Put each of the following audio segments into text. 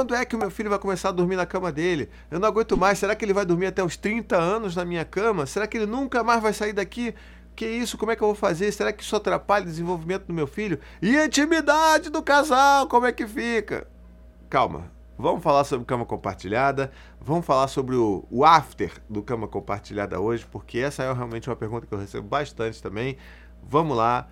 quando é que o meu filho vai começar a dormir na cama dele? Eu não aguento mais. Será que ele vai dormir até os 30 anos na minha cama? Será que ele nunca mais vai sair daqui? Que isso? Como é que eu vou fazer? Será que isso atrapalha o desenvolvimento do meu filho? E a intimidade do casal, como é que fica? Calma. Vamos falar sobre cama compartilhada, vamos falar sobre o, o after do cama compartilhada hoje, porque essa é realmente uma pergunta que eu recebo bastante também. Vamos lá,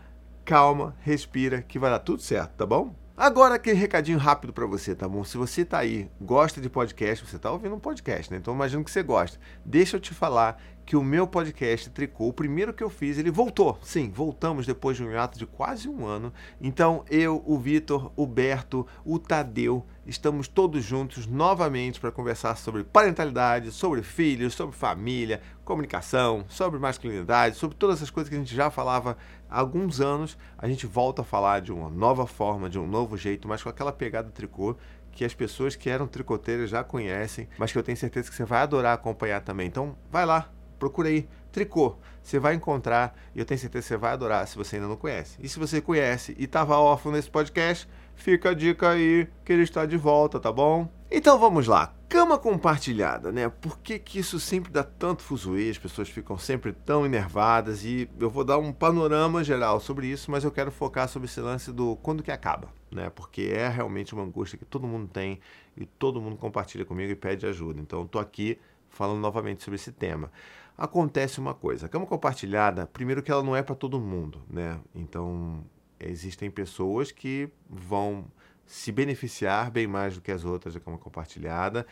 calma, respira, que vai dar tudo certo, tá bom? Agora aquele recadinho rápido para você, tá bom? Se você tá aí, gosta de podcast, você tá ouvindo um podcast, né? Então imagino que você gosta. Deixa eu te falar que o meu podcast Tricô, o primeiro que eu fiz, ele voltou. Sim, voltamos depois de um ato de quase um ano. Então eu, o Vitor, o Berto, o Tadeu, estamos todos juntos novamente para conversar sobre parentalidade, sobre filhos, sobre família, comunicação, sobre masculinidade, sobre todas essas coisas que a gente já falava há alguns anos. A gente volta a falar de uma nova forma, de um novo jeito, mas com aquela pegada tricô que as pessoas que eram tricoteiras já conhecem, mas que eu tenho certeza que você vai adorar acompanhar também. Então, vai lá, procura aí, tricô. Você vai encontrar e eu tenho certeza que você vai adorar se você ainda não conhece. E se você conhece e estava órfão nesse podcast, fica a dica aí que ele está de volta, tá bom? Então vamos lá. Cama compartilhada, né? Por que, que isso sempre dá tanto fuzuê? As pessoas ficam sempre tão enervadas e eu vou dar um panorama geral sobre isso, mas eu quero focar sobre esse lance do quando que acaba, né? Porque é realmente uma angústia que todo mundo tem e todo mundo compartilha comigo e pede ajuda. Então eu tô aqui falando novamente sobre esse tema acontece uma coisa. A cama compartilhada, primeiro que ela não é para todo mundo, né? Então, existem pessoas que vão se beneficiar bem mais do que as outras da cama compartilhada.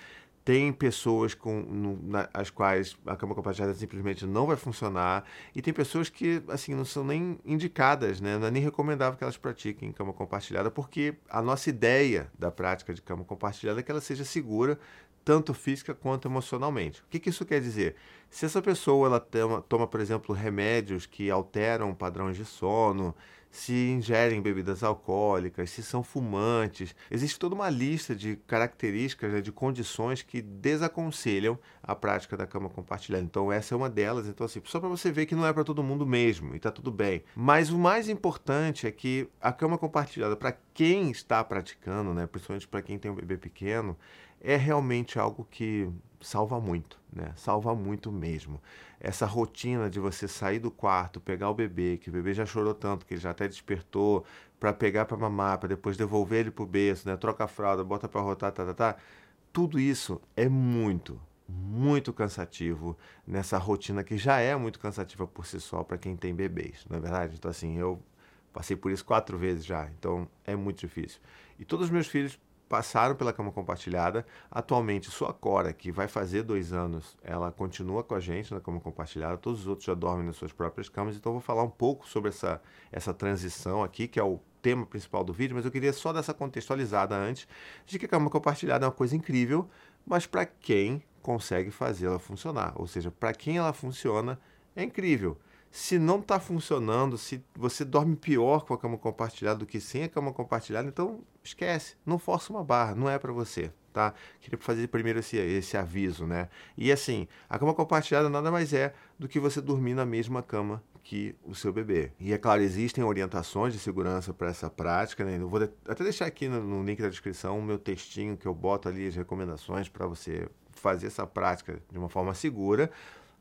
Tem pessoas com no, na, as quais a cama compartilhada simplesmente não vai funcionar e tem pessoas que assim não são nem indicadas, né? Não é nem recomendável que elas pratiquem cama compartilhada porque a nossa ideia da prática de cama compartilhada é que ela seja segura tanto física quanto emocionalmente. O que, que isso quer dizer? Se essa pessoa ela toma, toma, por exemplo, remédios que alteram padrões de sono, se ingerem bebidas alcoólicas, se são fumantes, existe toda uma lista de características, né, de condições que desaconselham a prática da cama compartilhada. Então essa é uma delas. Então assim, só para você ver que não é para todo mundo mesmo e está tudo bem. Mas o mais importante é que a cama compartilhada para quem está praticando, né, principalmente para quem tem um bebê pequeno, é realmente algo que salva muito, né? Salva muito mesmo. Essa rotina de você sair do quarto, pegar o bebê, que o bebê já chorou tanto, que ele já até despertou, para pegar para mamar, para depois devolver ele pro berço, né? Troca a fralda, bota para rotar, tá, tá, tá. Tudo isso é muito, muito cansativo nessa rotina que já é muito cansativa por si só para quem tem bebês, não é verdade? Então assim, eu passei por isso quatro vezes já, então é muito difícil. E todos os meus filhos passaram pela cama compartilhada. Atualmente, sua Cora, que vai fazer dois anos, ela continua com a gente na cama compartilhada. Todos os outros já dormem nas suas próprias camas. Então, vou falar um pouco sobre essa, essa transição aqui, que é o tema principal do vídeo. Mas eu queria só dar essa contextualizada antes de que a cama compartilhada é uma coisa incrível, mas para quem consegue fazê-la funcionar. Ou seja, para quem ela funciona, é incrível. Se não está funcionando, se você dorme pior com a cama compartilhada do que sem a cama compartilhada, então esquece, não força uma barra, não é para você, tá? Queria fazer primeiro esse, esse aviso, né? E assim, a cama compartilhada nada mais é do que você dormir na mesma cama que o seu bebê. E é claro, existem orientações de segurança para essa prática, né? Eu vou até deixar aqui no, no link da descrição o meu textinho que eu boto ali as recomendações para você fazer essa prática de uma forma segura.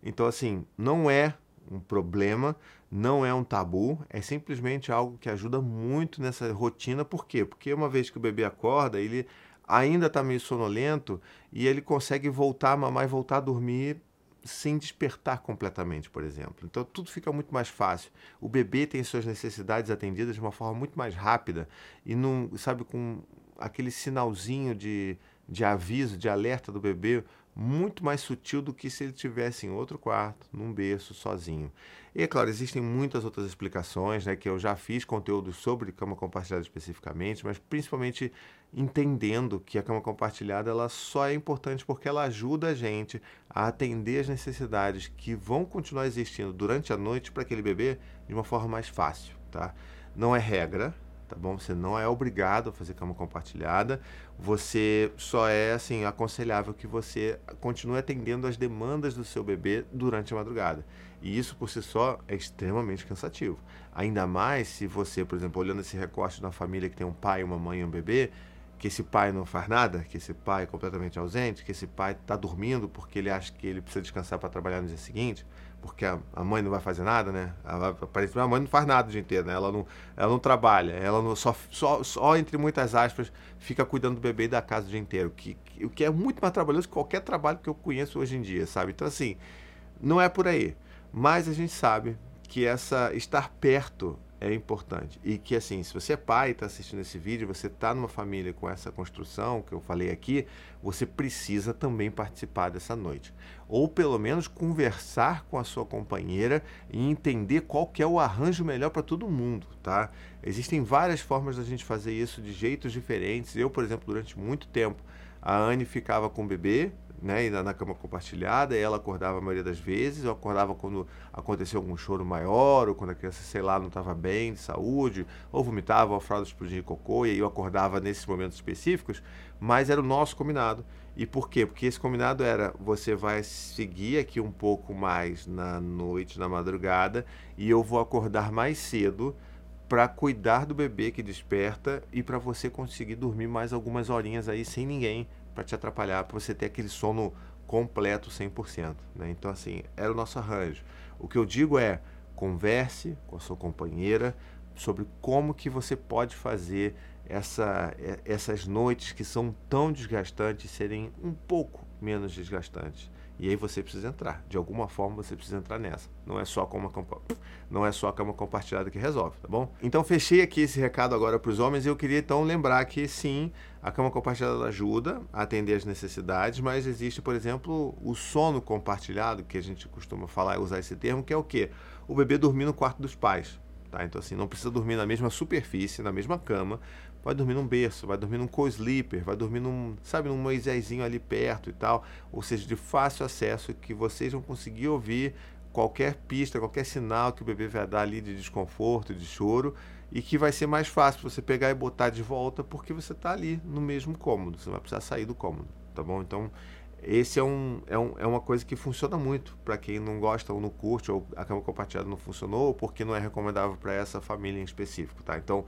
Então, assim, não é um problema, não é um tabu, é simplesmente algo que ajuda muito nessa rotina. Por quê? Porque uma vez que o bebê acorda, ele ainda está meio sonolento e ele consegue voltar a mamar e voltar a dormir sem despertar completamente, por exemplo. Então tudo fica muito mais fácil. O bebê tem suas necessidades atendidas de uma forma muito mais rápida e não, sabe, com aquele sinalzinho de, de aviso, de alerta do bebê muito mais sutil do que se ele tivesse em outro quarto, num berço, sozinho. E é claro, existem muitas outras explicações, né, que eu já fiz conteúdo sobre cama compartilhada especificamente, mas principalmente entendendo que a cama compartilhada ela só é importante porque ela ajuda a gente a atender as necessidades que vão continuar existindo durante a noite para aquele bebê de uma forma mais fácil, tá? Não é regra, tá bom? Você não é obrigado a fazer cama compartilhada. Você só é assim aconselhável que você continue atendendo as demandas do seu bebê durante a madrugada. E isso por si só é extremamente cansativo. Ainda mais se você, por exemplo, olhando esse recorte uma família que tem um pai, uma mãe e um bebê, que esse pai não faz nada, que esse pai é completamente ausente, que esse pai está dormindo porque ele acha que ele precisa descansar para trabalhar no dia seguinte, porque a, a, mãe não vai fazer nada, né? Aparentemente a mãe não faz nada o dia inteiro, né? Ela não, ela não trabalha, ela não, só, só, só, entre muitas aspas, fica cuidando do bebê e da casa o dia inteiro, que, o que é muito mais trabalhoso que qualquer trabalho que eu conheço hoje em dia, sabe? Então, assim, não é por aí. Mas a gente sabe que essa estar perto é importante. E que, assim, se você é pai e está assistindo esse vídeo, você está numa família com essa construção que eu falei aqui, você precisa também participar dessa noite. Ou pelo menos conversar com a sua companheira e entender qual que é o arranjo melhor para todo mundo, tá? Existem várias formas da gente fazer isso de jeitos diferentes. Eu, por exemplo, durante muito tempo, a Anne ficava com o bebê, né, na, na cama compartilhada, ela acordava a maioria das vezes, eu acordava quando aconteceu algum choro maior, ou quando a criança, sei lá, não estava bem de saúde, ou vomitava, ou a fralda explodia de cocô, e aí eu acordava nesses momentos específicos, mas era o nosso combinado. E por quê? Porque esse combinado era você vai seguir aqui um pouco mais na noite, na madrugada, e eu vou acordar mais cedo para cuidar do bebê que desperta e para você conseguir dormir mais algumas horinhas aí sem ninguém para te atrapalhar, para você ter aquele sono completo 100%. Né? Então, assim, era o nosso arranjo. O que eu digo é, converse com a sua companheira sobre como que você pode fazer essa, essas noites que são tão desgastantes serem um pouco menos desgastantes. E aí você precisa entrar. De alguma forma você precisa entrar nessa. Não é só a cama, não é só a cama compartilhada que resolve, tá bom? Então fechei aqui esse recado agora para os homens e eu queria então lembrar que sim, a cama compartilhada ajuda a atender as necessidades, mas existe, por exemplo, o sono compartilhado, que a gente costuma falar e usar esse termo, que é o quê? O bebê dormir no quarto dos pais. Tá? Então, assim, não precisa dormir na mesma superfície, na mesma cama, vai dormir num berço, vai dormir num co-sleeper, vai dormir num, sabe, num Moisésinho ali perto e tal, ou seja, de fácil acesso que vocês vão conseguir ouvir qualquer pista, qualquer sinal que o bebê vai dar ali de desconforto, de choro, e que vai ser mais fácil você pegar e botar de volta porque você está ali no mesmo cômodo, você vai precisar sair do cômodo, tá bom? Então, esse é, um, é, um, é uma coisa que funciona muito para quem não gosta ou não curte, ou a cama compartilhada não funcionou, ou porque não é recomendável para essa família em específico, tá? Então,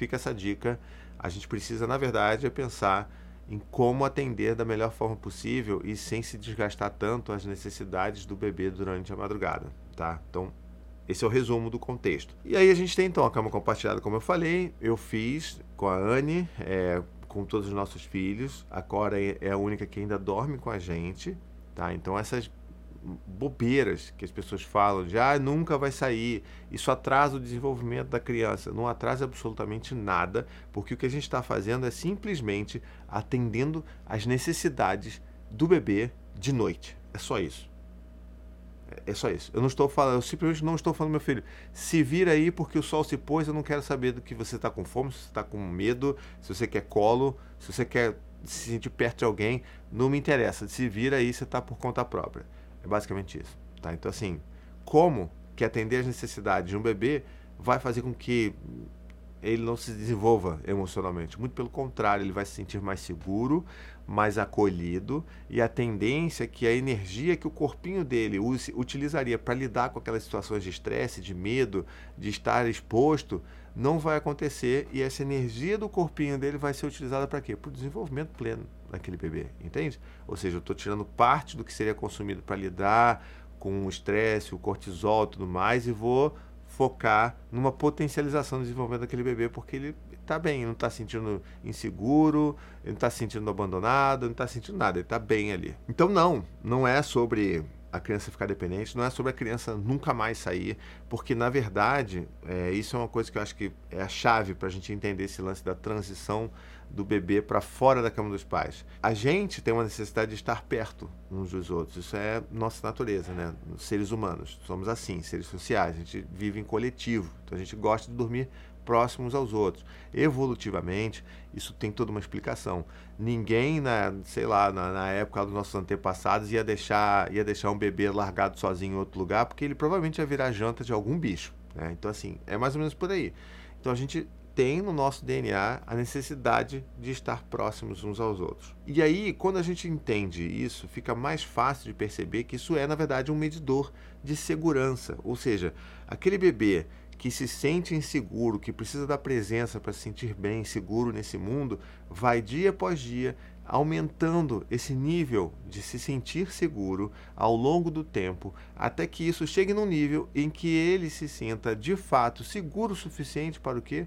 fica essa dica. A gente precisa, na verdade, é pensar em como atender da melhor forma possível e sem se desgastar tanto as necessidades do bebê durante a madrugada, tá? Então, esse é o resumo do contexto. E aí a gente tem então a cama compartilhada, como eu falei, eu fiz com a Anne, é, com todos os nossos filhos. A Cora é, é a única que ainda dorme com a gente, tá? Então essas bobeiras que as pessoas falam de ah, nunca vai sair, isso atrasa o desenvolvimento da criança. Não atrasa absolutamente nada, porque o que a gente está fazendo é simplesmente atendendo às necessidades do bebê de noite. É só isso. É, só isso. Eu não estou falando, eu simplesmente não estou falando, meu filho, se vira aí porque o sol se pôs, eu não quero saber do que você está com fome, se você está com medo, se você quer colo, se você quer se sentir perto de alguém, não me interessa. Se vira aí, você está por conta própria. É basicamente isso. Tá? Então, assim, como que atender as necessidades de um bebê vai fazer com que ele não se desenvolva emocionalmente. Muito pelo contrário, ele vai se sentir mais seguro, mais acolhido e a tendência é que a energia que o corpinho dele use, utilizaria para lidar com aquelas situações de estresse, de medo, de estar exposto, não vai acontecer e essa energia do corpinho dele vai ser utilizada para quê? Para o desenvolvimento pleno daquele bebê, entende? Ou seja, eu estou tirando parte do que seria consumido para lidar com o estresse, o cortisol e tudo mais e vou focar numa potencialização do desenvolvimento daquele bebê, porque ele está bem, não está sentindo inseguro, ele não está se sentindo abandonado, não está sentindo nada, ele está bem ali. Então não, não é sobre a criança ficar dependente, não é sobre a criança nunca mais sair, porque na verdade é, isso é uma coisa que eu acho que é a chave para a gente entender esse lance da transição do bebê para fora da cama dos pais. A gente tem uma necessidade de estar perto uns dos outros, isso é nossa natureza, né? Seres humanos, somos assim, seres sociais, a gente vive em coletivo, então a gente gosta de dormir próximos aos outros. Evolutivamente, isso tem toda uma explicação. Ninguém, na, sei lá, na, na, época dos nossos antepassados ia deixar, ia deixar um bebê largado sozinho em outro lugar, porque ele provavelmente ia virar janta de algum bicho. Né? Então, assim, é mais ou menos por aí. Então, a gente tem no nosso DNA a necessidade de estar próximos uns aos outros. E aí, quando a gente entende isso, fica mais fácil de perceber que isso é, na verdade, um medidor de segurança. Ou seja, aquele bebê que se sente inseguro, que precisa da presença para se sentir bem, seguro nesse mundo, vai dia após dia aumentando esse nível de se sentir seguro ao longo do tempo, até que isso chegue num nível em que ele se sinta de fato seguro o suficiente para o quê?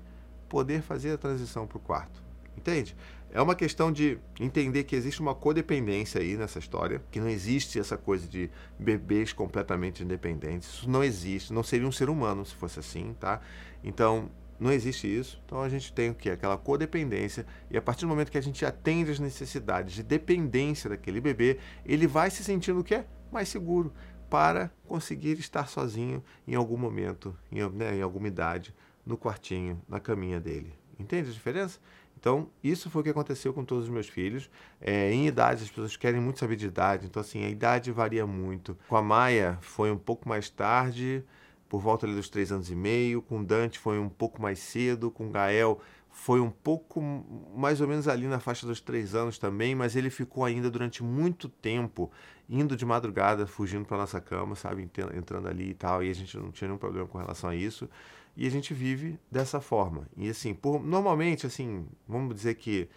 Poder fazer a transição para o quarto. Entende? É uma questão de entender que existe uma codependência aí nessa história, que não existe essa coisa de bebês completamente independentes. Isso não existe, não seria um ser humano se fosse assim, tá? Então, não existe isso. Então a gente tem o que? Aquela codependência. E a partir do momento que a gente atende as necessidades de dependência daquele bebê, ele vai se sentindo o quê? Mais seguro para conseguir estar sozinho em algum momento, em, né, em alguma idade, no quartinho, na caminha dele. Entende a diferença? Então, isso foi o que aconteceu com todos os meus filhos. É, em idade, as pessoas querem muito saber de idade, então, assim, a idade varia muito. Com a Maia, foi um pouco mais tarde, por volta dos três anos e meio. Com Dante foi um pouco mais cedo. Com Gael foi um pouco mais ou menos ali na faixa dos três anos também, mas ele ficou ainda durante muito tempo indo de madrugada, fugindo para nossa cama, sabe, entrando ali e tal, e a gente não tinha nenhum problema com relação a isso. E a gente vive dessa forma. E assim, por, normalmente, assim, vamos dizer que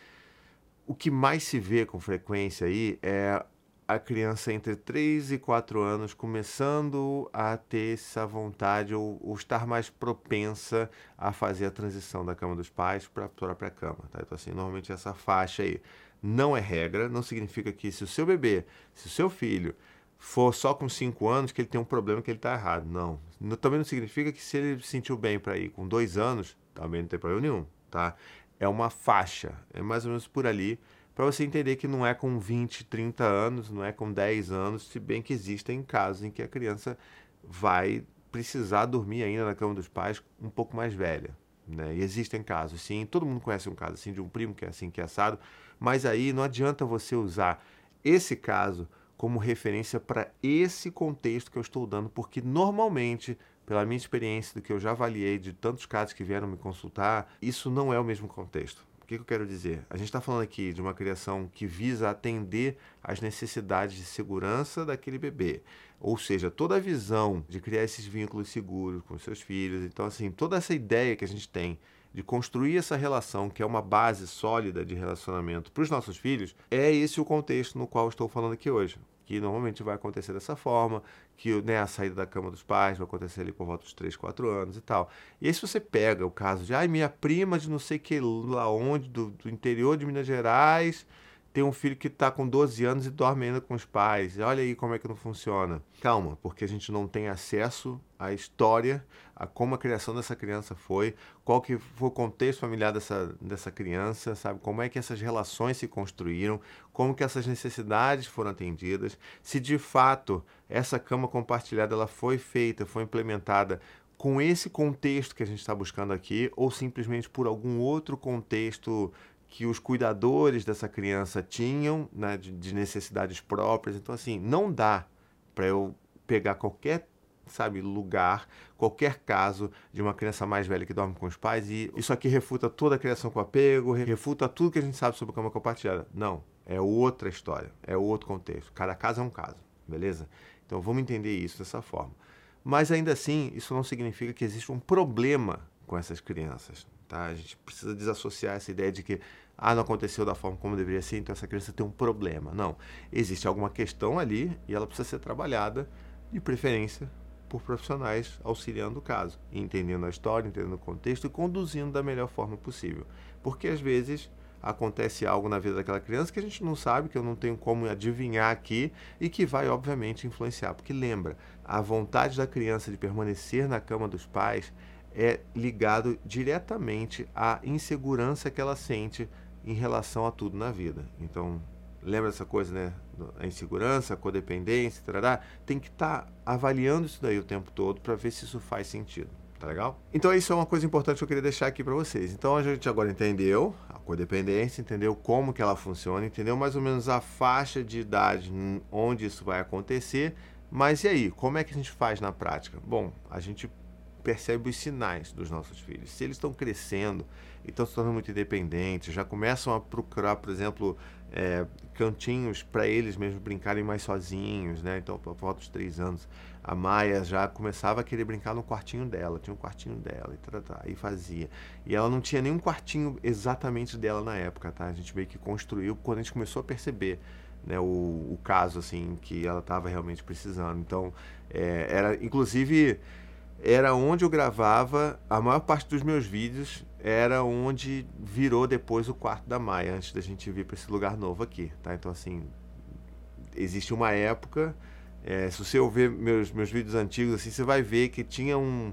o que mais se vê com frequência aí é a criança entre 3 e 4 anos começando a ter essa vontade ou, ou estar mais propensa a fazer a transição da cama dos pais para a própria cama. Tá? Então, assim, normalmente essa faixa aí não é regra, não significa que se o seu bebê, se o seu filho for só com 5 anos, que ele tem um problema que ele está errado. Não. Também não significa que se ele se sentiu bem para ir com 2 anos, também não tem problema nenhum. Tá? É uma faixa, é mais ou menos por ali para você entender que não é com 20, 30 anos, não é com 10 anos, se bem que existem casos em que a criança vai precisar dormir ainda na cama dos pais um pouco mais velha. Né? E existem casos, sim, todo mundo conhece um caso assim de um primo que é assim, que é assado, mas aí não adianta você usar esse caso como referência para esse contexto que eu estou dando, porque normalmente, pela minha experiência, do que eu já avaliei de tantos casos que vieram me consultar, isso não é o mesmo contexto. O que, eu quero dizer? A gente está falando aqui de uma criação que visa atender às necessidades de segurança daquele bebê. Ou seja, toda a visão de criar esses vínculos seguros com seus filhos. Então, assim, toda essa ideia que a gente tem de construir essa relação, que é uma base sólida de relacionamento para os nossos filhos, é esse o contexto no qual estou falando aqui hoje que normalmente vai acontecer dessa forma, que né, a saída da cama dos pais vai acontecer ali por volta dos 3, 4 anos e tal. E aí se você pega o caso de, ai, minha prima de não sei que lá onde, do, do interior de Minas Gerais, tem um filho que está com 12 anos e dorme ainda com os pais. Olha aí como é que não funciona. Calma, porque a gente não tem acesso à história, a como a criação dessa criança foi, qual que foi o contexto familiar dessa, dessa criança, sabe? Como é que essas relações se construíram, como que essas necessidades foram atendidas, se de fato essa cama compartilhada ela foi feita, foi implementada com esse contexto que a gente está buscando aqui, ou simplesmente por algum outro contexto que os cuidadores dessa criança tinham, né, de, de necessidades próprias. Então, assim, não dá para eu pegar qualquer sabe, lugar, qualquer caso de uma criança mais velha que dorme com os pais e isso aqui refuta toda a criação com apego, refuta tudo que a gente sabe sobre cama compartilhada. Não, é outra história, é outro contexto. Cada caso é um caso, beleza? Então vamos entender isso dessa forma. Mas ainda assim, isso não significa que existe um problema com essas crianças. Tá? A gente precisa desassociar essa ideia de que ah, não aconteceu da forma como deveria ser, então essa criança tem um problema. Não. Existe alguma questão ali e ela precisa ser trabalhada, de preferência, por profissionais auxiliando o caso, entendendo a história, entendendo o contexto e conduzindo da melhor forma possível. Porque às vezes acontece algo na vida daquela criança que a gente não sabe, que eu não tenho como adivinhar aqui e que vai, obviamente, influenciar. Porque lembra, a vontade da criança de permanecer na cama dos pais é ligado diretamente à insegurança que ela sente em relação a tudo na vida. Então, lembra essa coisa, né? A insegurança, a codependência, tarará, tem que estar tá avaliando isso daí o tempo todo para ver se isso faz sentido. Tá legal? Então, isso é uma coisa importante que eu queria deixar aqui para vocês. Então, a gente agora entendeu a codependência, entendeu como que ela funciona, entendeu mais ou menos a faixa de idade onde isso vai acontecer. Mas e aí, como é que a gente faz na prática? Bom, a gente percebe os sinais dos nossos filhos. Se eles estão crescendo e estão se tornando muito independentes, já começam a procurar, por exemplo, é, cantinhos para eles mesmos brincarem mais sozinhos, né? Então, por volta dos três anos, a Maia já começava a querer brincar no quartinho dela, tinha um quartinho dela e tá, tá, e fazia. E ela não tinha nenhum quartinho exatamente dela na época, tá? A gente meio que construiu quando a gente começou a perceber né, o, o caso assim que ela estava realmente precisando. Então, é, era inclusive era onde eu gravava a maior parte dos meus vídeos era onde virou depois o quarto da Maia antes da gente vir para esse lugar novo aqui, tá? Então assim existe uma época é, se você ouvir meus, meus vídeos antigos, assim, você vai ver que tinha um,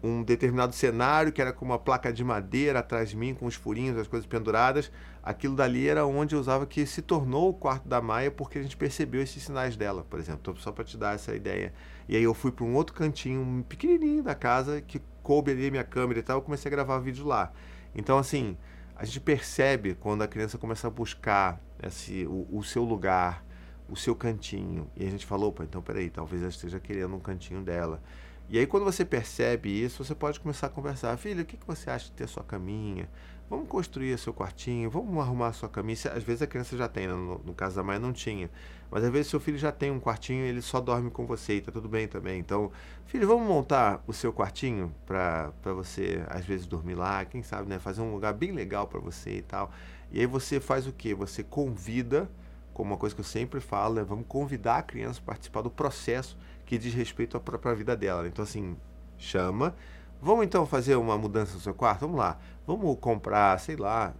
um determinado cenário que era com uma placa de madeira atrás de mim, com os furinhos, as coisas penduradas. Aquilo dali era onde eu usava que se tornou o quarto da Maia, porque a gente percebeu esses sinais dela, por exemplo. Só para te dar essa ideia. E aí eu fui para um outro cantinho, um pequenininho da casa, que coube ali a minha câmera e tal, eu comecei a gravar vídeo lá. Então, assim, a gente percebe quando a criança começa a buscar esse, o, o seu lugar, o seu cantinho. E a gente falou, opa, então peraí, talvez ela esteja querendo um cantinho dela. E aí quando você percebe isso, você pode começar a conversar. Filha, o que, que você acha de ter sua caminha? Vamos construir seu quartinho, vamos arrumar sua caminha. Às vezes a criança já tem, né? no, no caso da mãe não tinha. Mas às vezes seu filho já tem um quartinho ele só dorme com você e tá tudo bem também. Então, filho, vamos montar o seu quartinho para você às vezes dormir lá, quem sabe, né? Fazer um lugar bem legal para você e tal. E aí você faz o que? Você convida como uma coisa que eu sempre falo, é vamos convidar a criança a participar do processo que diz respeito à própria vida dela. Então, assim, chama. Vamos então fazer uma mudança no seu quarto? Vamos lá. Vamos comprar, sei lá,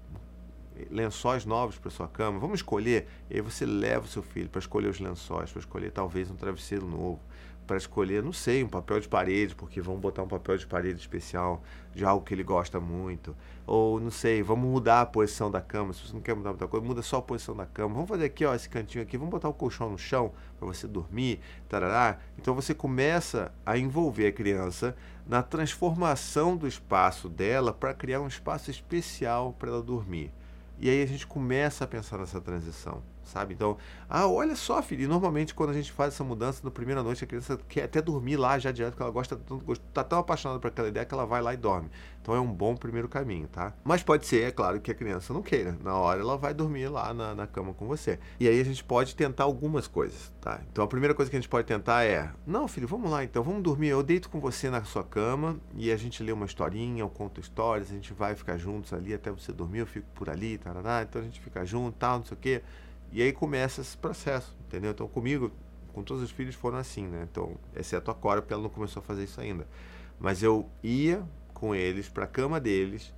lençóis novos para sua cama. Vamos escolher. E aí você leva o seu filho para escolher os lençóis, para escolher talvez um travesseiro novo, para escolher, não sei, um papel de parede, porque vão botar um papel de parede especial de algo que ele gosta muito. Ou, não sei, vamos mudar a posição da cama. Se você não quer mudar muita coisa, muda só a posição da cama. Vamos fazer aqui, ó, esse cantinho aqui, vamos botar o colchão no chão para você dormir, tarará. Então você começa a envolver a criança na transformação do espaço dela para criar um espaço especial para ela dormir. E aí a gente começa a pensar nessa transição sabe? Então, ah, olha só, filho, e normalmente quando a gente faz essa mudança na primeira noite, a criança quer até dormir lá já direto, porque ela gosta tanto, tá tão apaixonada por aquela ideia que ela vai lá e dorme. Então é um bom primeiro caminho, tá? Mas pode ser, é claro, que a criança não queira. Na hora ela vai dormir lá na, na cama com você. E aí a gente pode tentar algumas coisas, tá? Então a primeira coisa que a gente pode tentar é: não, filho, vamos lá então, vamos dormir. Eu deito com você na sua cama e a gente lê uma historinha, eu conto histórias, a gente vai ficar juntos ali até você dormir, eu fico por ali, tarará, então a gente fica junto, tal, não sei o quê. E aí começa esse processo, entendeu? Então comigo, com todos os filhos foram assim, né? Então, exceto a Cora, porque ela não começou a fazer isso ainda. Mas eu ia com eles para a cama deles,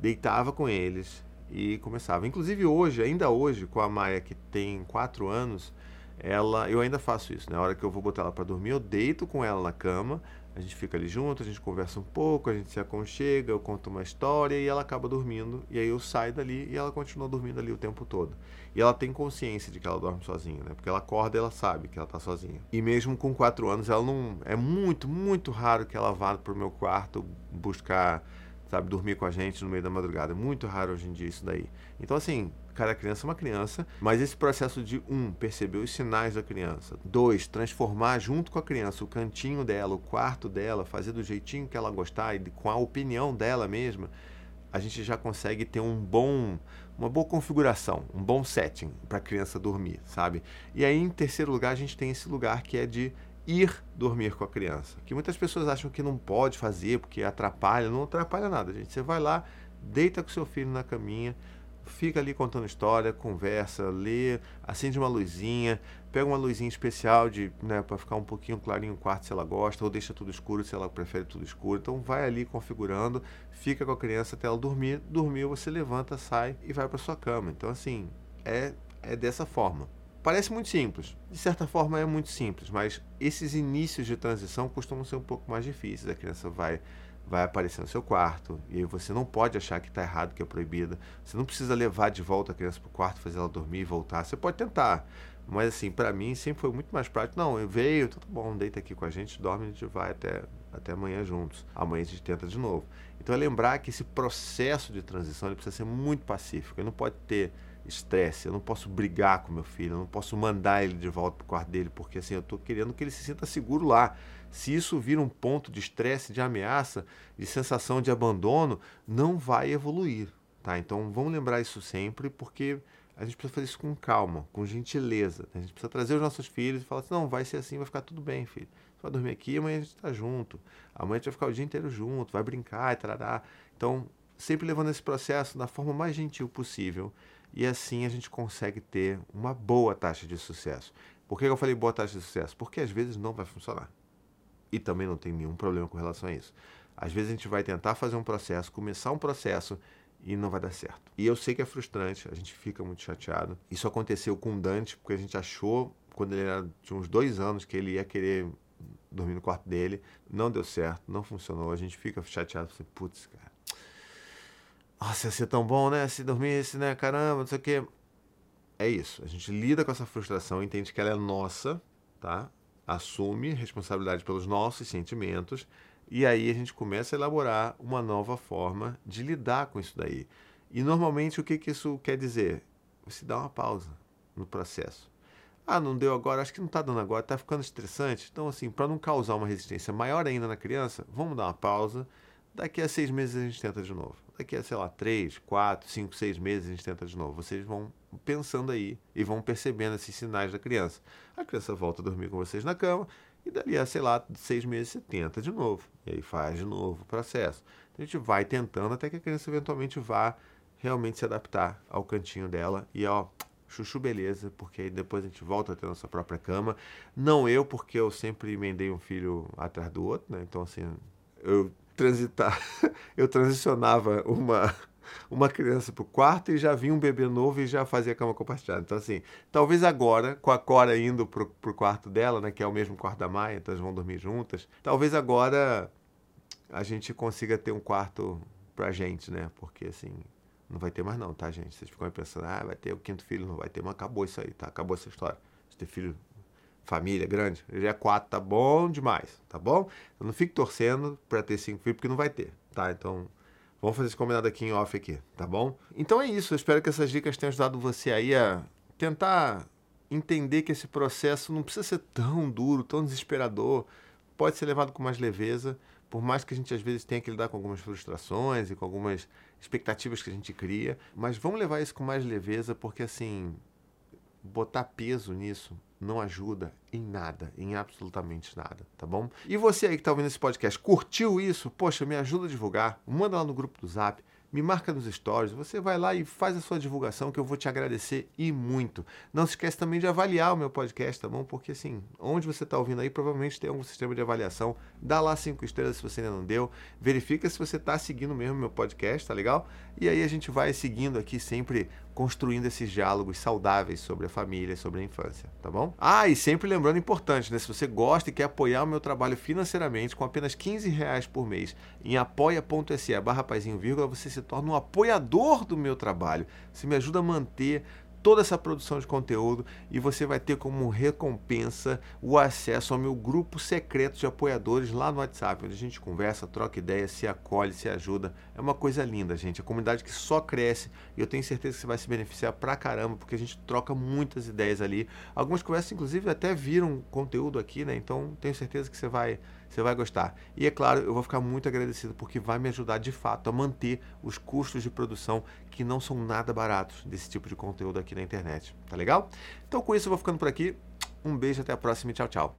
deitava com eles e começava. Inclusive hoje, ainda hoje, com a Maia que tem quatro anos, ela, eu ainda faço isso. Na né? hora que eu vou botar ela para dormir, eu deito com ela na cama, a gente fica ali junto, a gente conversa um pouco, a gente se aconchega, eu conto uma história e ela acaba dormindo. E aí eu saio dali e ela continua dormindo ali o tempo todo. E ela tem consciência de que ela dorme sozinha, né? Porque ela acorda e ela sabe que ela tá sozinha. E mesmo com quatro anos, ela não. É muito, muito raro que ela vá pro meu quarto buscar, sabe, dormir com a gente no meio da madrugada. É muito raro hoje em dia isso daí. Então, assim, cada criança é uma criança, mas esse processo de um, perceber os sinais da criança, dois, transformar junto com a criança o cantinho dela, o quarto dela, fazer do jeitinho que ela gostar e com a opinião dela mesma, a gente já consegue ter um bom uma boa configuração, um bom setting para a criança dormir, sabe? E aí, em terceiro lugar, a gente tem esse lugar que é de ir dormir com a criança, que muitas pessoas acham que não pode fazer porque atrapalha, não atrapalha nada, gente. Você vai lá, deita com seu filho na caminha, fica ali contando história, conversa, lê, acende uma luzinha, pega uma luzinha especial de, né, para ficar um pouquinho clarinho o quarto se ela gosta, ou deixa tudo escuro se ela prefere tudo escuro. Então vai ali configurando, fica com a criança até ela dormir, dormiu, você levanta, sai e vai para sua cama. Então assim, é é dessa forma. Parece muito simples, de certa forma é muito simples, mas esses inícios de transição costumam ser um pouco mais difíceis. A criança vai vai aparecer no seu quarto. E aí você não pode achar que está errado, que é proibido. Você não precisa levar de volta a criança para o quarto, fazer ela dormir e voltar. Você pode tentar. Mas assim, para mim sempre foi muito mais prático. Não, eu veio, tudo bom, deita aqui com a gente, dorme, a gente vai até, até amanhã juntos. Amanhã a gente tenta de novo. Então é lembrar que esse processo de transição ele precisa ser muito pacífico. Ele não pode ter estresse, eu não posso brigar com meu filho, eu não posso mandar ele de volta para o quarto dele, porque assim, eu estou querendo que ele se sinta seguro lá. Se isso vira um ponto de estresse, de ameaça, de sensação de abandono, não vai evoluir, tá? Então vamos lembrar isso sempre, porque a gente precisa fazer isso com calma, com gentileza. A gente precisa trazer os nossos filhos e falar assim, não, vai ser assim, vai ficar tudo bem, filho. Você vai dormir aqui, amanhã a gente está junto. Amanhã a gente vai ficar o dia inteiro junto, vai brincar e tarará. Então, sempre levando esse processo da forma mais gentil possível. E assim a gente consegue ter uma boa taxa de sucesso. Por que eu falei boa taxa de sucesso? Porque às vezes não vai funcionar e também não tem nenhum problema com relação a isso. Às vezes a gente vai tentar fazer um processo, começar um processo e não vai dar certo. E eu sei que é frustrante, a gente fica muito chateado. Isso aconteceu com o Dante, porque a gente achou, quando ele era, tinha uns dois anos, que ele ia querer dormir no quarto dele. Não deu certo, não funcionou. A gente fica chateado, assim, putz, cara. Nossa, ia ser tão bom, né? Se dormisse, né? Caramba, não sei o quê. É isso. A gente lida com essa frustração, entende que ela é nossa, tá? Assume responsabilidade pelos nossos sentimentos e aí a gente começa a elaborar uma nova forma de lidar com isso daí. E normalmente o que, que isso quer dizer? Você dá uma pausa no processo. Ah, não deu agora, acho que não está dando agora, está ficando estressante. Então, assim, para não causar uma resistência maior ainda na criança, vamos dar uma pausa. Daqui a seis meses a gente tenta de novo. Daqui a, sei lá, três, quatro, cinco, seis meses a gente tenta de novo. Vocês vão pensando aí e vão percebendo esses sinais da criança. A criança volta a dormir com vocês na cama e dali a, sei lá, seis meses você tenta de novo. E aí faz de novo o processo. Então a gente vai tentando até que a criança eventualmente vá realmente se adaptar ao cantinho dela e ó, chuchu beleza, porque aí depois a gente volta a ter nossa própria cama. Não eu, porque eu sempre emendei um filho atrás do outro, né? Então assim, eu transitar, eu transicionava uma uma criança para o quarto e já vinha um bebê novo e já fazia cama compartilhada. Então, assim, talvez agora, com a Cora indo para o quarto dela, né, que é o mesmo quarto da Maia, então elas vão dormir juntas, talvez agora a gente consiga ter um quarto para gente, né? Porque, assim, não vai ter mais não, tá, gente? Vocês ficam pensando, ah, vai ter o quinto filho, não vai ter, mas acabou isso aí, tá? Acabou essa história. De ter filho, família grande, já é quatro, tá bom demais, tá bom? Então não fique torcendo para ter cinco filhos, porque não vai ter, tá? Então Vamos fazer esse combinado aqui em off aqui, tá bom? Então é isso, eu espero que essas dicas tenham ajudado você aí a tentar entender que esse processo não precisa ser tão duro, tão desesperador, pode ser levado com mais leveza, por mais que a gente às vezes tenha que lidar com algumas frustrações e com algumas expectativas que a gente cria, mas vamos levar isso com mais leveza, porque assim, botar peso nisso não ajuda em nada, em absolutamente nada, tá bom? E você aí que está ouvindo esse podcast, curtiu isso? Poxa, me ajuda a divulgar, manda lá no grupo do Zap, me marca nos stories, você vai lá e faz a sua divulgação que eu vou te agradecer e muito. Não se esquece também de avaliar o meu podcast, tá bom? Porque assim, onde você está ouvindo aí, provavelmente tem algum sistema de avaliação. Dá lá cinco estrelas se você ainda não deu. Verifica se você está seguindo mesmo meu podcast, tá legal? E aí a gente vai seguindo aqui sempre construindo esses diálogos saudáveis sobre a família, sobre a infância, tá bom? Ah, e sempre lembrando importante, né? Se você gosta e quer apoiar o meu trabalho financeiramente com apenas 15 reais por mês em apoia.se barra vírgula, você se torna um apoiador do meu trabalho. Você me ajuda a manter toda essa produção de conteúdo e você vai ter como recompensa o acesso ao meu grupo secreto de apoiadores lá no WhatsApp, onde a gente conversa, troca ideias, se acolhe, se ajuda. É uma coisa linda, gente. A comunidade que só cresce e eu tenho certeza que você vai se beneficiar pra caramba, porque a gente troca muitas ideias ali. Algumas conversas, inclusive, até viram conteúdo aqui, né? Então tenho certeza que você vai você vai gostar. E é claro, eu vou ficar muito agradecido porque vai me ajudar de fato a manter os custos de produção que não são nada baratos desse tipo de conteúdo aqui na internet. Tá legal? Então com isso eu vou ficando por aqui. Um beijo, até a próxima e tchau, tchau.